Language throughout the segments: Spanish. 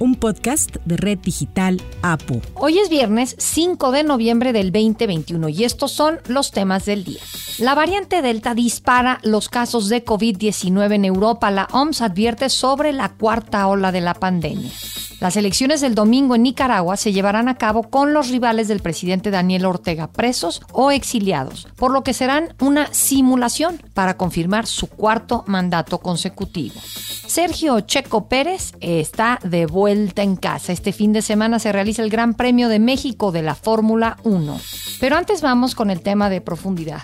un podcast de Red Digital APU. Hoy es viernes 5 de noviembre del 2021 y estos son los temas del día. La variante Delta dispara los casos de COVID-19 en Europa. La OMS advierte sobre la cuarta ola de la pandemia. Las elecciones del domingo en Nicaragua se llevarán a cabo con los rivales del presidente Daniel Ortega presos o exiliados, por lo que serán una simulación para confirmar su cuarto mandato consecutivo. Sergio Checo Pérez está de vuelta en casa. Este fin de semana se realiza el Gran Premio de México de la Fórmula 1. Pero antes vamos con el tema de profundidad.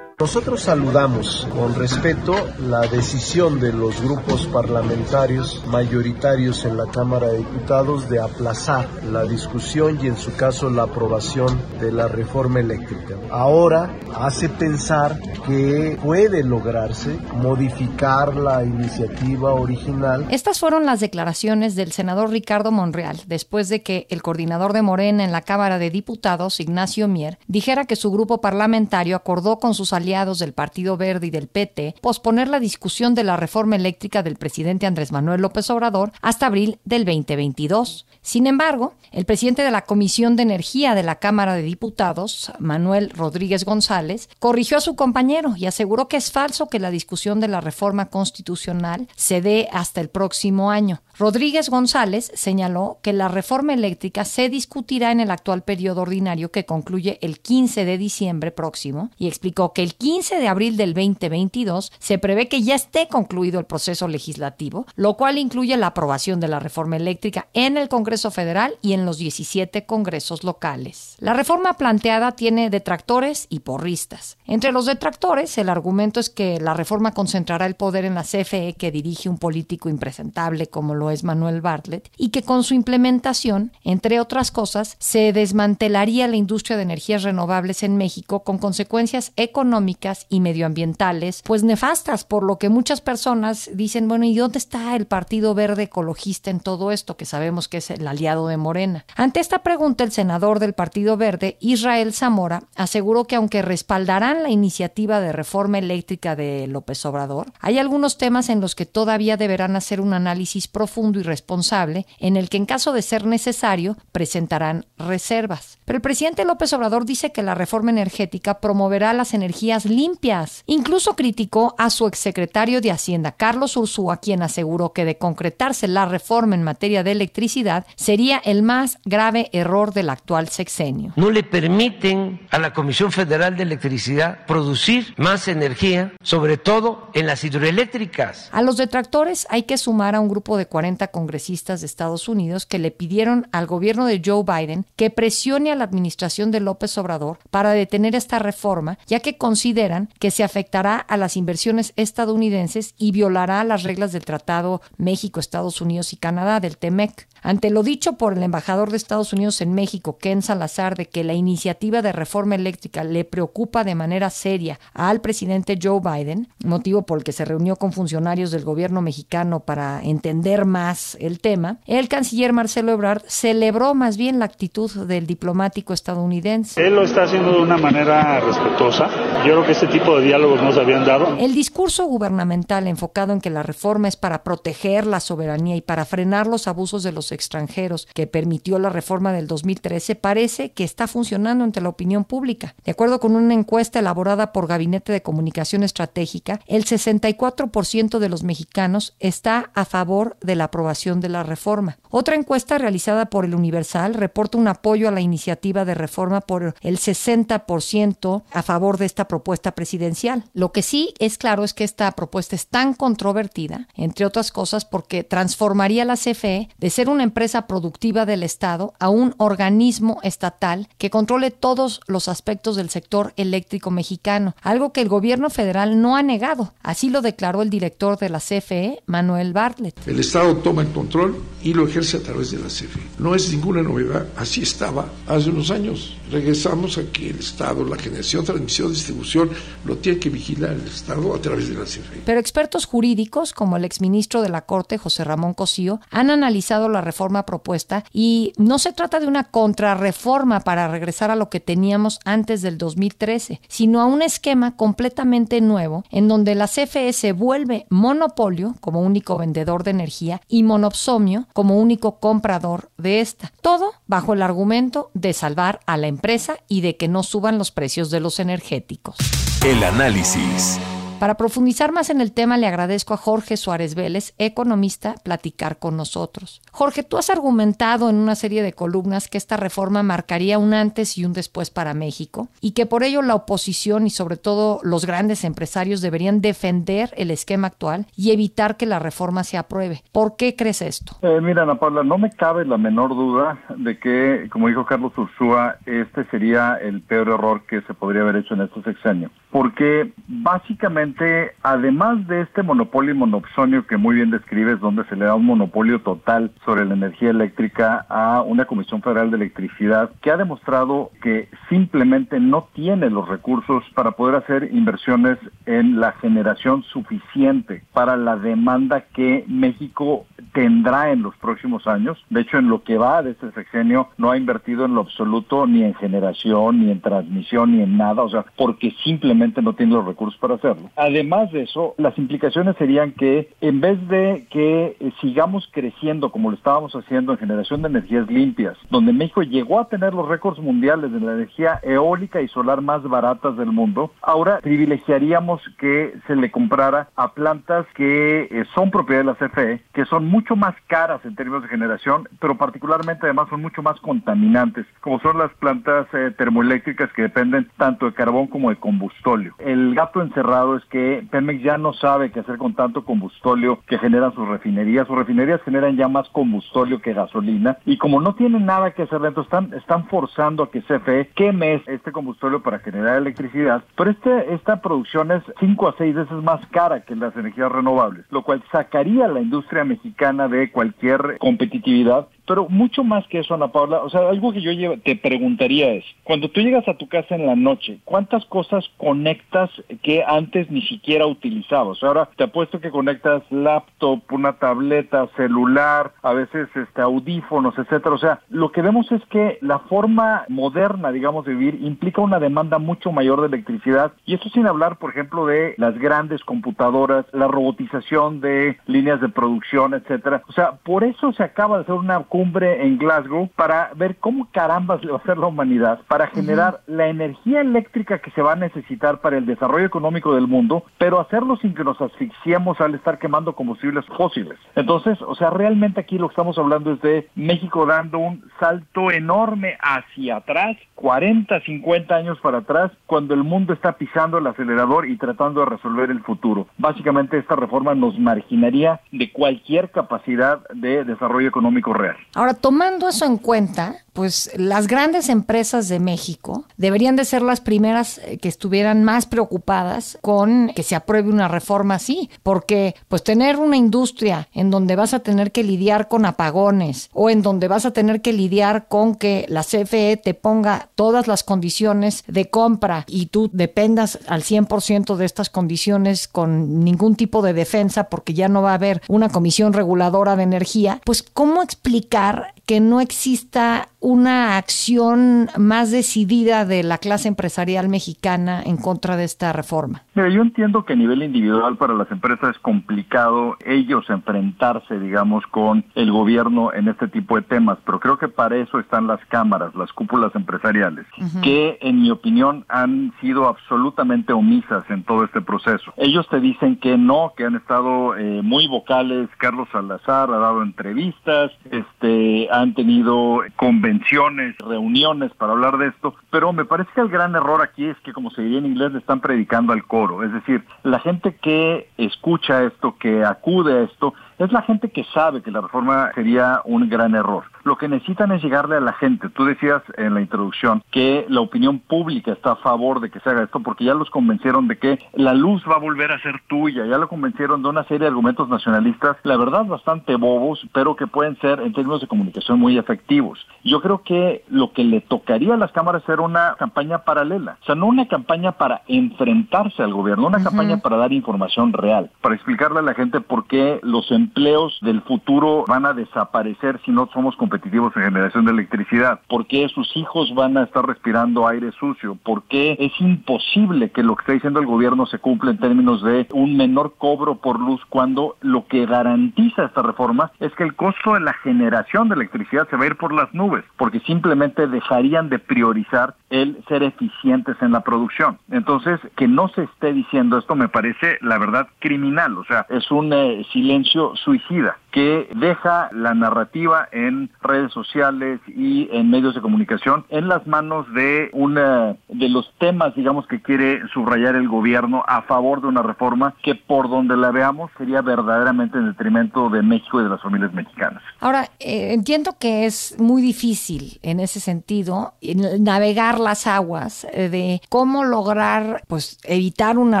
Nosotros saludamos con respeto la decisión de los grupos parlamentarios mayoritarios en la Cámara de Diputados de aplazar la discusión y en su caso la aprobación de la reforma eléctrica. Ahora hace pensar que puede lograrse modificar la iniciativa original. Estas fueron las declaraciones del senador Ricardo Monreal después de que el coordinador de Morena en la Cámara de Diputados, Ignacio Mier, dijera que su grupo parlamentario acordó con sus aliados del Partido Verde y del PT posponer la discusión de la reforma eléctrica del presidente Andrés Manuel López Obrador hasta abril del 2022. Sin embargo, el presidente de la Comisión de Energía de la Cámara de Diputados, Manuel Rodríguez González, corrigió a su compañero y aseguró que es falso que la discusión de la reforma constitucional se dé hasta el próximo año. Rodríguez González señaló que la reforma eléctrica se discutirá en el actual periodo ordinario que concluye el 15 de diciembre próximo y explicó que el 15 de abril del 2022 se prevé que ya esté concluido el proceso legislativo, lo cual incluye la aprobación de la reforma eléctrica en el Congreso Federal y en los 17 congresos locales. La reforma planteada tiene detractores y porristas. Entre los detractores, el argumento es que la reforma concentrará el poder en la CFE que dirige un político impresentable como lo es Manuel Bartlett, y que con su implementación, entre otras cosas, se desmantelaría la industria de energías renovables en México con consecuencias económicas y medioambientales, pues nefastas, por lo que muchas personas dicen, bueno, ¿y dónde está el Partido Verde Ecologista en todo esto, que sabemos que es el aliado de Morena? Ante esta pregunta, el senador del Partido Verde, Israel Zamora, aseguró que aunque respaldarán la iniciativa de reforma eléctrica de López Obrador, hay algunos temas en los que todavía deberán hacer un análisis profundo profundo y responsable en el que en caso de ser necesario presentarán reservas. Pero el presidente López Obrador dice que la reforma energética promoverá las energías limpias. Incluso criticó a su exsecretario de Hacienda, Carlos Ursúa, quien aseguró que de concretarse la reforma en materia de electricidad sería el más grave error del actual sexenio. No le permiten a la Comisión Federal de Electricidad producir más energía, sobre todo en las hidroeléctricas. A los detractores hay que sumar a un grupo de 40 congresistas de Estados Unidos que le pidieron al gobierno de Joe Biden que presione a la administración de López Obrador para detener esta reforma, ya que consideran que se afectará a las inversiones estadounidenses y violará las reglas del Tratado México, Estados Unidos y Canadá del TEMEC. Ante lo dicho por el embajador de Estados Unidos en México, Ken Salazar, de que la iniciativa de reforma eléctrica le preocupa de manera seria al presidente Joe Biden, motivo por el que se reunió con funcionarios del gobierno mexicano para entender más el tema, el canciller Marcelo Ebrard celebró más bien la actitud del diplomático estadounidense. Él lo está haciendo de una manera respetuosa. Yo creo que este tipo de diálogos no se habían dado. El discurso gubernamental enfocado en que la reforma es para proteger la soberanía y para frenar los abusos de los extranjeros que permitió la reforma del 2013 parece que está funcionando ante la opinión pública. De acuerdo con una encuesta elaborada por Gabinete de Comunicación Estratégica, el 64% de los mexicanos está a favor de la aprobación de la reforma. Otra encuesta realizada por el Universal reporta un apoyo a la iniciativa de reforma por el 60% a favor de esta propuesta presidencial. Lo que sí es claro es que esta propuesta es tan controvertida, entre otras cosas, porque transformaría la CFE de ser una empresa productiva del Estado a un organismo estatal que controle todos los aspectos del sector eléctrico mexicano, algo que el gobierno federal no ha negado. Así lo declaró el director de la CFE, Manuel Bartlett. El Estado toma el control y lo ejerce a través de la CFE. No es ninguna novedad, así estaba hace unos años. Regresamos a que el Estado, la generación, transmisión, distribución, lo tiene que vigilar el Estado a través de la CFE. Pero expertos jurídicos, como el exministro de la Corte, José Ramón Cosío, han analizado la reforma propuesta y no se trata de una contrarreforma para regresar a lo que teníamos antes del 2013, sino a un esquema completamente nuevo en donde la CFE se vuelve monopolio como único vendedor de energía y monopsomio como único comprador de esta. Todo bajo el argumento de salvar a la empresa y de que no suban los precios de los energéticos. El análisis. Para profundizar más en el tema, le agradezco a Jorge Suárez Vélez, economista, platicar con nosotros. Jorge, tú has argumentado en una serie de columnas que esta reforma marcaría un antes y un después para México y que por ello la oposición y sobre todo los grandes empresarios deberían defender el esquema actual y evitar que la reforma se apruebe. ¿Por qué crees esto? Eh, mira, Ana Paula, no me cabe la menor duda de que, como dijo Carlos Ursúa, este sería el peor error que se podría haber hecho en este sexenio. Porque básicamente además de este monopolio monopsonio que muy bien describes, donde se le da un monopolio total sobre la energía eléctrica a una Comisión Federal de Electricidad, que ha demostrado que simplemente no tiene los recursos para poder hacer inversiones en la generación suficiente para la demanda que México tendrá en los próximos años. De hecho, en lo que va de este sexenio, no ha invertido en lo absoluto ni en generación, ni en transmisión, ni en nada, o sea, porque simplemente no tiene los recursos para hacerlo. Además de eso, las implicaciones serían que en vez de que sigamos creciendo como lo estábamos haciendo en generación de energías limpias, donde México llegó a tener los récords mundiales de la energía eólica y solar más baratas del mundo, ahora privilegiaríamos que se le comprara a plantas que eh, son propiedad de la CFE, que son más caras en términos de generación, pero particularmente además son mucho más contaminantes, como son las plantas eh, termoeléctricas que dependen tanto de carbón como de combustóleo. El gato encerrado es que Pemex ya no sabe qué hacer con tanto combustóleo que generan sus refinerías. Sus refinerías generan ya más combustóleo que gasolina y como no tienen nada que hacer dentro, están, están forzando a que CFE queme este combustóleo para generar electricidad. Pero este, esta producción es cinco a seis veces más cara que las energías renovables, lo cual sacaría a la industria mexicana de cualquier competitividad pero mucho más que eso, Ana Paula, o sea, algo que yo te preguntaría es, cuando tú llegas a tu casa en la noche, ¿cuántas cosas conectas que antes ni siquiera utilizabas? Ahora te apuesto que conectas laptop, una tableta, celular, a veces este audífonos, etcétera. O sea, lo que vemos es que la forma moderna, digamos, de vivir implica una demanda mucho mayor de electricidad y eso sin hablar, por ejemplo, de las grandes computadoras, la robotización de líneas de producción, etcétera. O sea, por eso se acaba de hacer una cumbre en Glasgow para ver cómo carambas le va a hacer la humanidad para generar la energía eléctrica que se va a necesitar para el desarrollo económico del mundo, pero hacerlo sin que nos asfixiemos al estar quemando combustibles fósiles. Entonces, o sea, realmente aquí lo que estamos hablando es de México dando un salto enorme hacia atrás, 40, 50 años para atrás, cuando el mundo está pisando el acelerador y tratando de resolver el futuro. Básicamente esta reforma nos marginaría de cualquier capacidad de desarrollo económico real. Ahora, tomando eso en cuenta, pues las grandes empresas de México deberían de ser las primeras eh, que estuvieran más preocupadas con que se apruebe una reforma así, porque pues tener una industria en donde vas a tener que lidiar con apagones o en donde vas a tener que lidiar con que la CFE te ponga todas las condiciones de compra y tú dependas al 100% de estas condiciones con ningún tipo de defensa porque ya no va a haber una comisión reguladora de energía, pues ¿cómo explicar que no exista una acción más decidida de la clase empresarial mexicana en contra de esta reforma? Mira, yo entiendo que a nivel individual para las empresas es complicado ellos enfrentarse, digamos, con el gobierno en este tipo de temas, pero creo que para eso están las cámaras, las cúpulas empresariales, que en mi opinión han sido absolutamente omisas en todo este proceso. Ellos te dicen que no, que han estado eh, muy vocales, Carlos Salazar ha dado entrevistas, este, han tenido convenciones, reuniones para hablar de esto, pero me parece que el gran error aquí es que, como se diría en inglés, le están predicando al coro. Es decir, la gente que escucha esto, que acude a esto, es la gente que sabe que la reforma sería un gran error. Lo que necesitan es llegarle a la gente. Tú decías en la introducción que la opinión pública está a favor de que se haga esto porque ya los convencieron de que la luz va a volver a ser tuya, ya lo convencieron de una serie de argumentos nacionalistas, la verdad bastante bobos, pero que pueden ser en términos de comunicación muy efectivos. Yo creo que lo que le tocaría a las cámaras era una campaña paralela, o sea, no una campaña para enfrentarse al gobierno, una campaña para dar información real, para explicarle a la gente por qué los empleos del futuro van a desaparecer si no somos competitivos en generación de electricidad, por qué sus hijos van a estar respirando aire sucio, por qué es imposible que lo que está diciendo el gobierno se cumpla en términos de un menor cobro por luz cuando lo que garantiza esta reforma es que el costo de la generación de electricidad se va a ir por las nubes, porque simplemente dejarían de priorizar el ser eficientes en la producción. Entonces, que no se esté diciendo esto me parece, la verdad, criminal, o sea, es un eh, silencio suicida que deja la narrativa en redes sociales y en medios de comunicación en las manos de una de los temas, digamos, que quiere subrayar el gobierno a favor de una reforma que por donde la veamos sería verdaderamente en detrimento de México y de las familias mexicanas. Ahora, eh, entiendo que es muy difícil en ese sentido navegar las aguas eh, de cómo lograr pues evitar una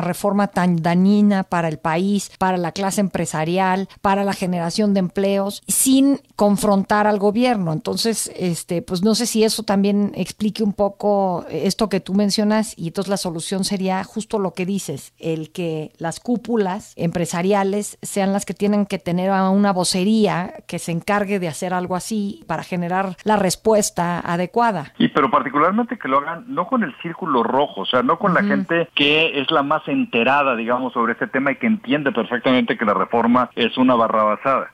reforma tan dañina para el país, para la clase empresarial, para la generación de empleos sin confrontar al gobierno. Entonces, este, pues no sé si eso también explique un poco esto que tú mencionas y entonces la solución sería justo lo que dices, el que las cúpulas empresariales sean las que tienen que tener una vocería que se encargue de hacer algo así para generar la respuesta adecuada. Y pero particularmente que lo hagan no con el círculo rojo, o sea, no con la gente que es la más enterada, digamos, sobre este tema y que entiende perfectamente que la reforma es una barrabasada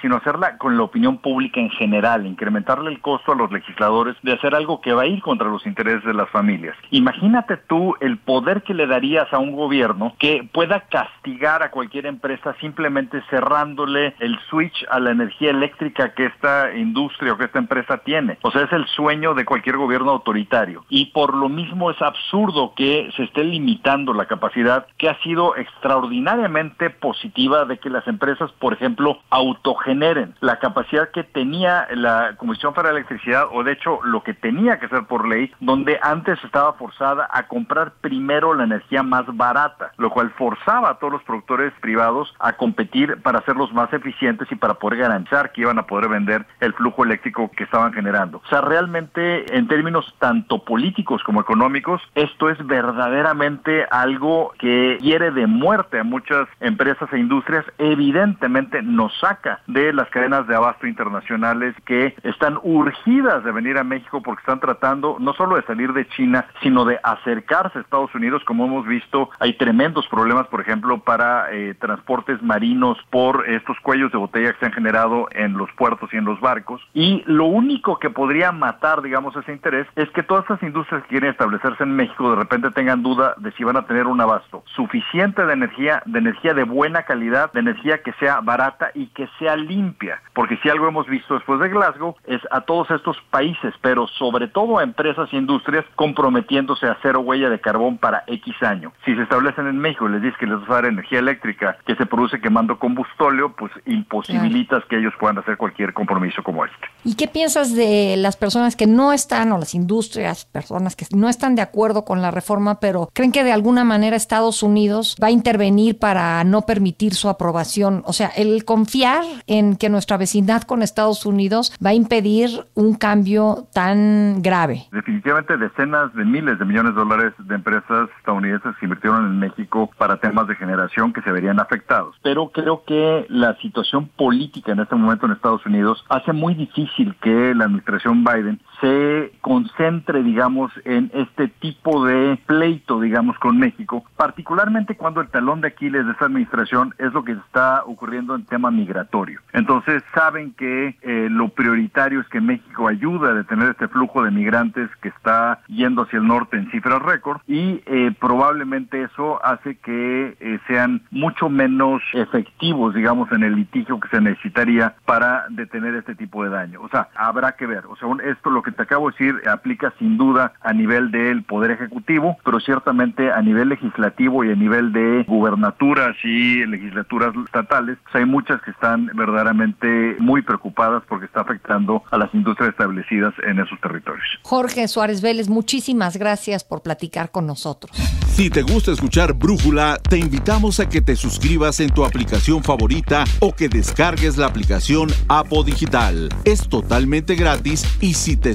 sino hacerla con la opinión pública en general, incrementarle el costo a los legisladores de hacer algo que va a ir contra los intereses de las familias. Imagínate tú el poder que le darías a un gobierno que pueda castigar a cualquier empresa simplemente cerrándole el switch a la energía eléctrica que esta industria o que esta empresa tiene. O sea, es el sueño de cualquier gobierno autoritario. Y por lo mismo es absurdo que se esté limitando la capacidad que ha sido extraordinariamente positiva de que las empresas, por ejemplo, auto generen la capacidad que tenía la Comisión para la Electricidad, o de hecho lo que tenía que ser por ley, donde antes estaba forzada a comprar primero la energía más barata, lo cual forzaba a todos los productores privados a competir para hacerlos más eficientes y para poder garantizar que iban a poder vender el flujo eléctrico que estaban generando. O sea, realmente en términos tanto políticos como económicos, esto es verdaderamente algo que hiere de muerte a muchas empresas e industrias, evidentemente nos saca de las cadenas de abasto internacionales que están urgidas de venir a México porque están tratando no solo de salir de China, sino de acercarse a Estados Unidos. Como hemos visto, hay tremendos problemas, por ejemplo, para eh, transportes marinos por estos cuellos de botella que se han generado en los puertos y en los barcos. Y lo único que podría matar, digamos, ese interés es que todas estas industrias que quieren establecerse en México de repente tengan duda de si van a tener un abasto suficiente de energía, de energía de buena calidad, de energía que sea barata y que sea limpia, porque si algo hemos visto después de Glasgow es a todos estos países, pero sobre todo a empresas e industrias comprometiéndose a cero huella de carbón para X año. Si se establecen en México y les dices que les vas a dar energía eléctrica que se produce quemando combustóleo, pues imposibilitas que ellos puedan hacer cualquier compromiso como este. ¿Y qué piensas de las personas que no están, o las industrias, personas que no están de acuerdo con la reforma, pero creen que de alguna manera Estados Unidos va a intervenir para no permitir su aprobación? O sea, el confiar en que nuestra vecindad con Estados Unidos va a impedir un cambio tan grave? Definitivamente decenas de miles de millones de dólares de empresas estadounidenses que invirtieron en México para temas de generación que se verían afectados. Pero creo que la situación política en este momento en Estados Unidos hace muy difícil que la administración Biden se concentre, digamos, en este tipo de pleito, digamos, con México, particularmente cuando el talón de Aquiles de esta administración es lo que está ocurriendo en tema migratorio. Entonces saben que eh, lo prioritario es que México ayude a detener este flujo de migrantes que está yendo hacia el norte en cifras récord y eh, probablemente eso hace que eh, sean mucho menos efectivos, digamos, en el litigio que se necesitaría para detener este tipo de daño. O sea, habrá que ver. O sea, esto lo que que te acabo de decir aplica sin duda a nivel del Poder Ejecutivo, pero ciertamente a nivel legislativo y a nivel de gubernaturas y legislaturas estatales, pues hay muchas que están verdaderamente muy preocupadas porque está afectando a las industrias establecidas en esos territorios. Jorge Suárez Vélez, muchísimas gracias por platicar con nosotros. Si te gusta escuchar Brújula, te invitamos a que te suscribas en tu aplicación favorita o que descargues la aplicación Apo Digital. Es totalmente gratis y si te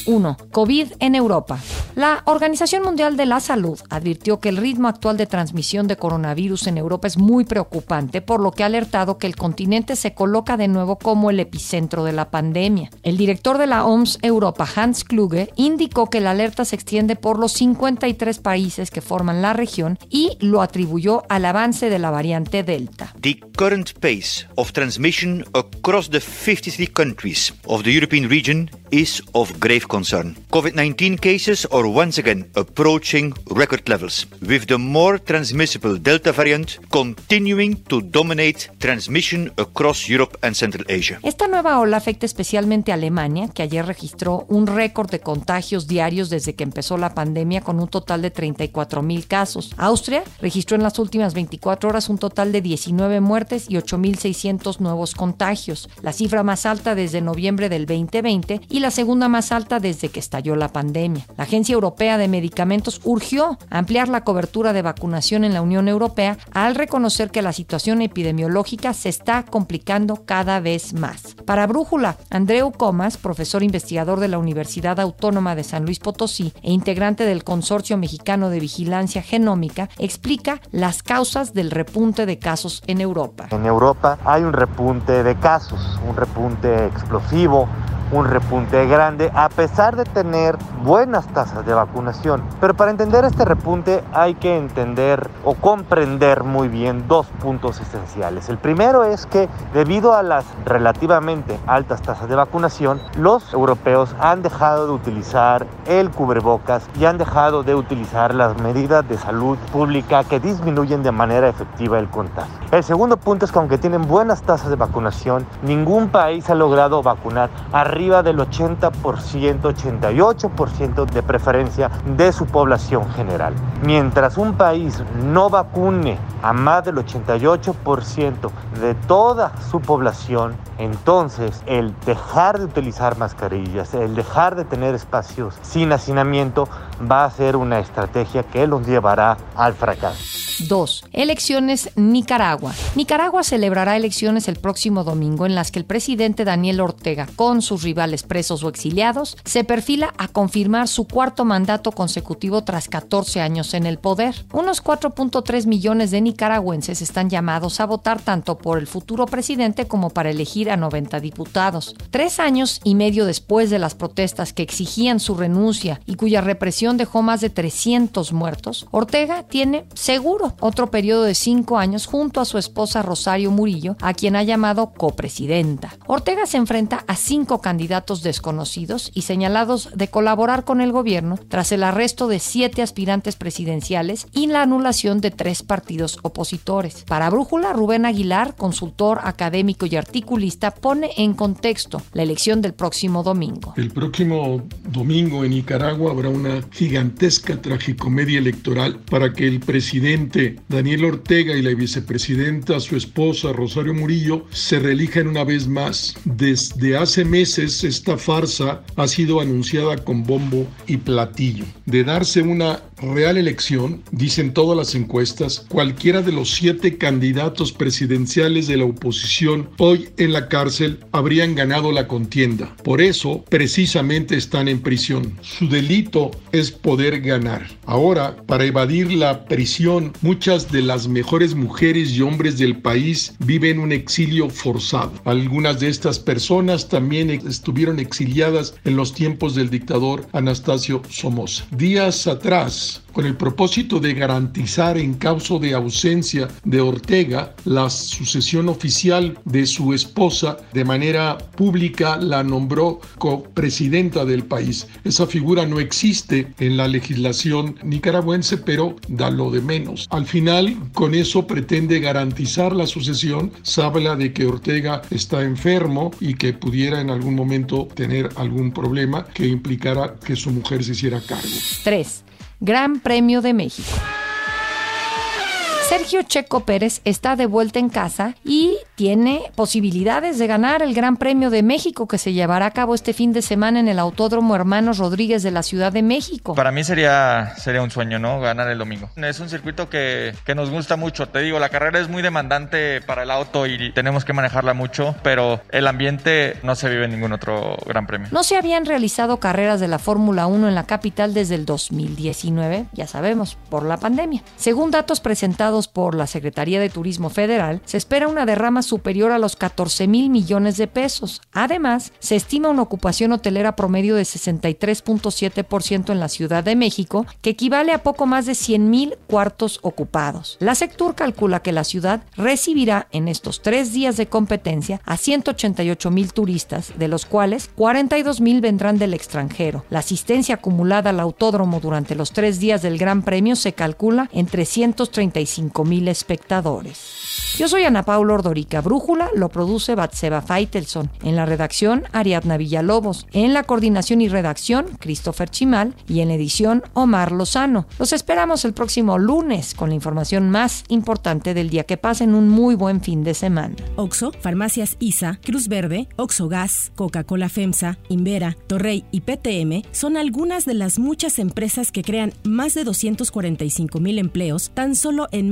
1. COVID en Europa. La Organización Mundial de la Salud advirtió que el ritmo actual de transmisión de coronavirus en Europa es muy preocupante, por lo que ha alertado que el continente se coloca de nuevo como el epicentro de la pandemia. El director de la OMS Europa, Hans Kluge, indicó que la alerta se extiende por los 53 países que forman la región y lo atribuyó al avance de la variante Delta. The current pace of transmission across the 53 countries of the European region is of grave concern. COVID 19 cases are once again approaching record levels, with the more transmissible Delta variant continuing to dominate transmission across Europe and Central Asia. Esta nueva ola afecta especialmente a Alemania, que ayer registró un récord de contagios diarios desde que empezó la pandemia con un total de 34 mil casos. Austria registró en las últimas 24 horas un total de 19 muertes y 8.600 nuevos contagios, la cifra más alta desde noviembre del 2020 y la segunda más alta desde que estalló la pandemia. La Agencia Europea de Medicamentos urgió ampliar la cobertura de vacunación en la Unión Europea al reconocer que la situación epidemiológica se está complicando cada vez más. Para Brújula, Andreu Comas, profesor investigador de la Universidad Autónoma de San Luis Potosí e integrante del Consorcio Mexicano de Vigilancia Genómica, explica las causas del repunte de casos en Europa. En Europa hay un repunte de casos, un repunte explosivo un repunte grande a pesar de tener buenas tasas de vacunación. Pero para entender este repunte hay que entender o comprender muy bien dos puntos esenciales. El primero es que debido a las relativamente altas tasas de vacunación, los europeos han dejado de utilizar el cubrebocas y han dejado de utilizar las medidas de salud pública que disminuyen de manera efectiva el contagio. El segundo punto es que aunque tienen buenas tasas de vacunación, ningún país ha logrado vacunar arriba del 80%, 88% de preferencia de su población general. Mientras un país no vacune a más del 88% de toda su población, entonces el dejar de utilizar mascarillas, el dejar de tener espacios sin hacinamiento va a ser una estrategia que los llevará al fracaso. 2. Elecciones Nicaragua. Nicaragua celebrará elecciones el próximo domingo en las que el presidente Daniel Ortega, con sus rivales presos o exiliados, se perfila a confirmar su cuarto mandato consecutivo tras 14 años en el poder. Unos 4.3 millones de nicaragüenses están llamados a votar tanto por el futuro presidente como para elegir a 90 diputados. Tres años y medio después de las protestas que exigían su renuncia y cuya represión dejó más de 300 muertos, Ortega tiene seguro otro periodo de cinco años junto a su esposa Rosario Murillo, a quien ha llamado copresidenta. Ortega se enfrenta a cinco candidatos desconocidos y señalados de colaborar con el gobierno tras el arresto de siete aspirantes presidenciales y la anulación de tres partidos opositores. Para Brújula, Rubén Aguilar, consultor académico y articulista, pone en contexto la elección del próximo domingo. El próximo domingo en Nicaragua habrá una gigantesca tragicomedia electoral para que el presidente Daniel Ortega y la vicepresidenta, su esposa Rosario Murillo, se reelijan una vez más. Desde hace meses esta farsa ha sido anunciada con bombo y platillo. De darse una real elección, dicen todas las encuestas, cualquiera de los siete candidatos presidenciales de la oposición hoy en la cárcel habrían ganado la contienda. Por eso, precisamente están en prisión. Su delito es poder ganar. Ahora, para evadir la prisión, muchas de las mejores mujeres y hombres del país viven un exilio forzado. Algunas de estas personas también estuvieron exiliadas en los tiempos del dictador Anastasio Somoza. Días atrás, con el propósito de garantizar en caso de ausencia de Ortega la sucesión oficial de su esposa de manera pública la nombró copresidenta del país. Esa figura no existe en la legislación nicaragüense, pero da lo de menos. Al final, con eso pretende garantizar la sucesión. Se habla de que Ortega está enfermo y que pudiera en algún momento tener algún problema que implicara que su mujer se hiciera cargo. 3. Gran Premio de México. Sergio Checo Pérez está de vuelta en casa y tiene posibilidades de ganar el Gran Premio de México que se llevará a cabo este fin de semana en el Autódromo Hermanos Rodríguez de la Ciudad de México. Para mí sería, sería un sueño, ¿no? Ganar el domingo. Es un circuito que, que nos gusta mucho. Te digo, la carrera es muy demandante para el auto y tenemos que manejarla mucho, pero el ambiente no se vive en ningún otro Gran Premio. No se habían realizado carreras de la Fórmula 1 en la capital desde el 2019, ya sabemos, por la pandemia. Según datos presentados por la Secretaría de Turismo Federal, se espera una derrama superior a los 14 mil millones de pesos. Además, se estima una ocupación hotelera promedio de 63.7% en la Ciudad de México, que equivale a poco más de 100 mil cuartos ocupados. La Sectur calcula que la ciudad recibirá en estos tres días de competencia a 188 mil turistas, de los cuales 42 mil vendrán del extranjero. La asistencia acumulada al autódromo durante los tres días del Gran Premio se calcula en 335 mil espectadores. Yo soy Ana Paula Ordorica. Brújula lo produce Batseba Feitelson. En la redacción, Ariadna Villalobos. En la coordinación y redacción, Christopher Chimal. Y en la edición, Omar Lozano. Los esperamos el próximo lunes con la información más importante del día. Que pasen un muy buen fin de semana. Oxo, Farmacias ISA, Cruz Verde, Oxo Gas, Coca-Cola FEMSA, Invera, Torrey y PTM son algunas de las muchas empresas que crean más de 245 mil empleos tan solo en